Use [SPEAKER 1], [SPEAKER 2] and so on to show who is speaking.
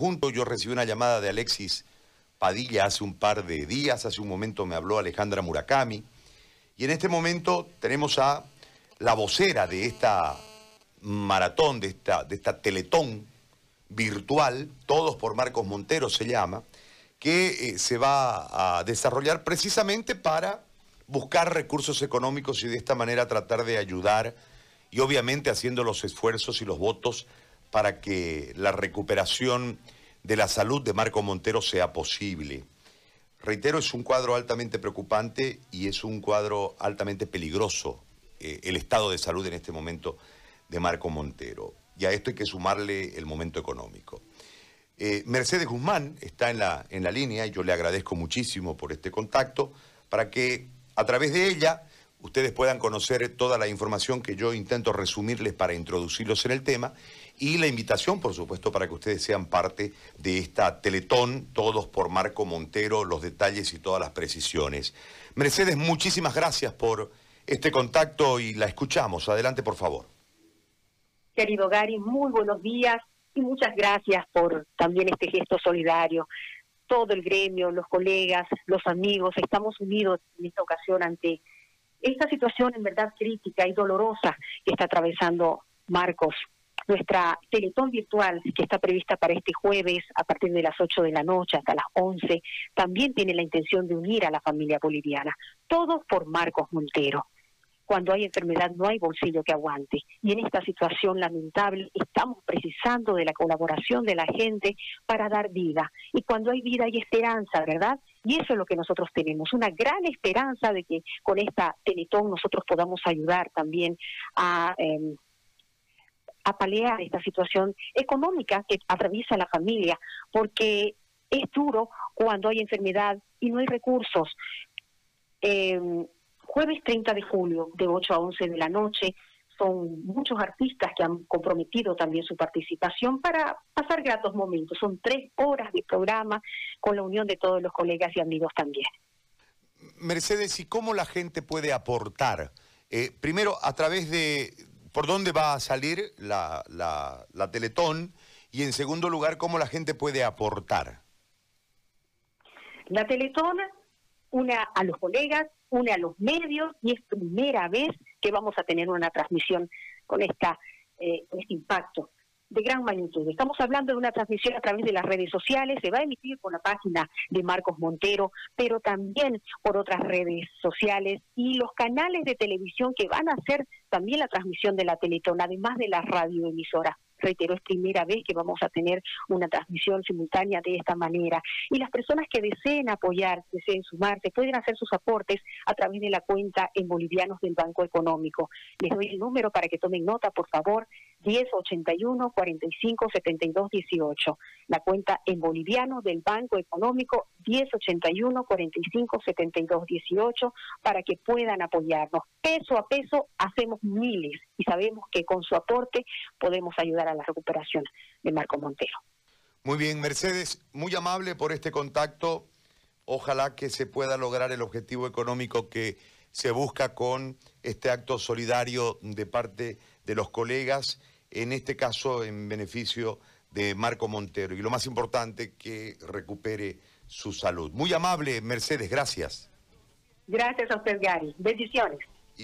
[SPEAKER 1] Junto yo recibí una llamada de Alexis Padilla hace un par de días, hace un momento me habló Alejandra Murakami, y en este momento tenemos a la vocera de esta maratón, de esta, de esta teletón virtual, Todos por Marcos Montero se llama, que eh, se va a desarrollar precisamente para buscar recursos económicos y de esta manera tratar de ayudar y obviamente haciendo los esfuerzos y los votos para que la recuperación de la salud de Marco Montero sea posible. Reitero, es un cuadro altamente preocupante y es un cuadro altamente peligroso eh, el estado de salud en este momento de Marco Montero. Y a esto hay que sumarle el momento económico. Eh, Mercedes Guzmán está en la, en la línea y yo le agradezco muchísimo por este contacto para que a través de ella ustedes puedan conocer toda la información que yo intento resumirles para introducirlos en el tema y la invitación, por supuesto, para que ustedes sean parte de esta Teletón, todos por Marco Montero, los detalles y todas las precisiones. Mercedes, muchísimas gracias por este contacto y la escuchamos. Adelante, por favor.
[SPEAKER 2] Querido Gary, muy buenos días y muchas gracias por también este gesto solidario. Todo el gremio, los colegas, los amigos, estamos unidos en esta ocasión ante esta situación en verdad crítica y dolorosa que está atravesando Marcos. Nuestra Teletón virtual, que está prevista para este jueves a partir de las 8 de la noche hasta las 11, también tiene la intención de unir a la familia boliviana. Todo por Marcos Montero. Cuando hay enfermedad no hay bolsillo que aguante. Y en esta situación lamentable estamos precisando de la colaboración de la gente para dar vida. Y cuando hay vida hay esperanza, ¿verdad? Y eso es lo que nosotros tenemos, una gran esperanza de que con esta Teletón nosotros podamos ayudar también a... Em, paliar esta situación económica que atraviesa la familia, porque es duro cuando hay enfermedad y no hay recursos. Em, jueves 30 de julio, de 8 a 11 de la noche, son muchos artistas que han comprometido también su participación para pasar gratos momentos. Son tres horas de programa con la unión de todos los colegas y amigos también.
[SPEAKER 1] Mercedes, ¿y cómo la gente puede aportar? Eh, primero, a través de por dónde va a salir la, la, la Teletón y en segundo lugar, cómo la gente puede aportar.
[SPEAKER 2] La Teletón une a los colegas, une a los medios y es primera vez que vamos a tener una transmisión con, esta, eh, este impacto de gran magnitud. Estamos hablando de una transmisión a través de las redes sociales, se va a emitir por la página de Marcos Montero, pero también por otras redes sociales y los canales de televisión que van a hacer también la transmisión de la Teletón, además de la radioemisora reitero, es primera vez que vamos a tener una transmisión simultánea de esta manera. Y las personas que deseen apoyar, deseen sumarse, pueden hacer sus aportes a través de la cuenta en bolivianos del Banco Económico. Les doy el número para que tomen nota, por favor, 1081 45 72 18. La cuenta en boliviano del Banco Económico 1081 45 72 18 para que puedan apoyarnos. Peso a peso hacemos miles y sabemos que con su aporte podemos ayudar a la recuperación de Marco Montero.
[SPEAKER 1] Muy bien, Mercedes, muy amable por este contacto. Ojalá que se pueda lograr el objetivo económico que se busca con este acto solidario de parte de los colegas, en este caso en beneficio de Marco Montero. Y lo más importante, que recupere su salud. Muy amable, Mercedes, gracias.
[SPEAKER 2] Gracias a usted, Gary. Bendiciones.